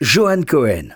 Johan Cohen.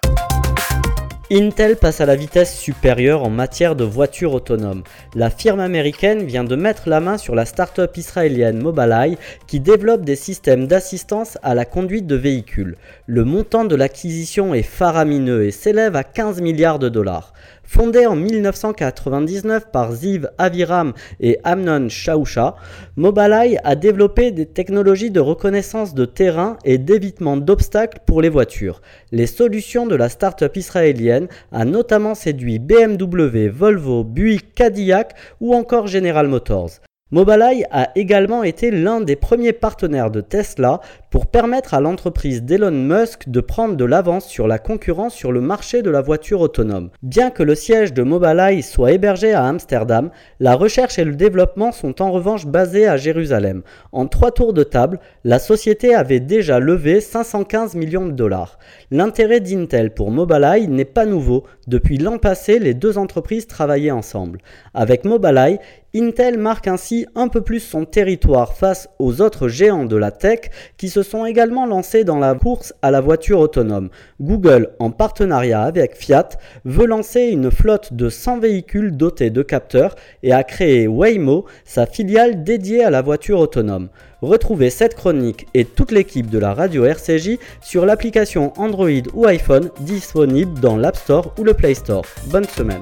Intel passe à la vitesse supérieure en matière de voitures autonomes. La firme américaine vient de mettre la main sur la start-up israélienne Mobileye qui développe des systèmes d'assistance à la conduite de véhicules. Le montant de l'acquisition est faramineux et s'élève à 15 milliards de dollars. Fondée en 1999 par Ziv Aviram et Amnon Shausha, Mobileye a développé des technologies de reconnaissance de terrain et d'évitement d'obstacles pour les voitures. Les solutions de la start-up israélienne a notamment séduit BMW, Volvo, Buick, Cadillac ou encore General Motors. Mobileye a également été l'un des premiers partenaires de Tesla pour permettre à l'entreprise d'Elon Musk de prendre de l'avance sur la concurrence sur le marché de la voiture autonome. Bien que le siège de Mobileye soit hébergé à Amsterdam, la recherche et le développement sont en revanche basés à Jérusalem. En trois tours de table, la société avait déjà levé 515 millions de dollars. L'intérêt d'Intel pour Mobileye n'est pas nouveau. Depuis l'an passé, les deux entreprises travaillaient ensemble. Avec Mobileye, Intel marque ainsi un peu plus son territoire face aux autres géants de la tech qui se sont également lancés dans la course à la voiture autonome. Google, en partenariat avec Fiat, veut lancer une flotte de 100 véhicules dotés de capteurs et a créé Waymo, sa filiale dédiée à la voiture autonome. Retrouvez cette chronique et toute l'équipe de la radio RCJ sur l'application Android ou iPhone disponible dans l'App Store ou le Play Store. Bonne semaine.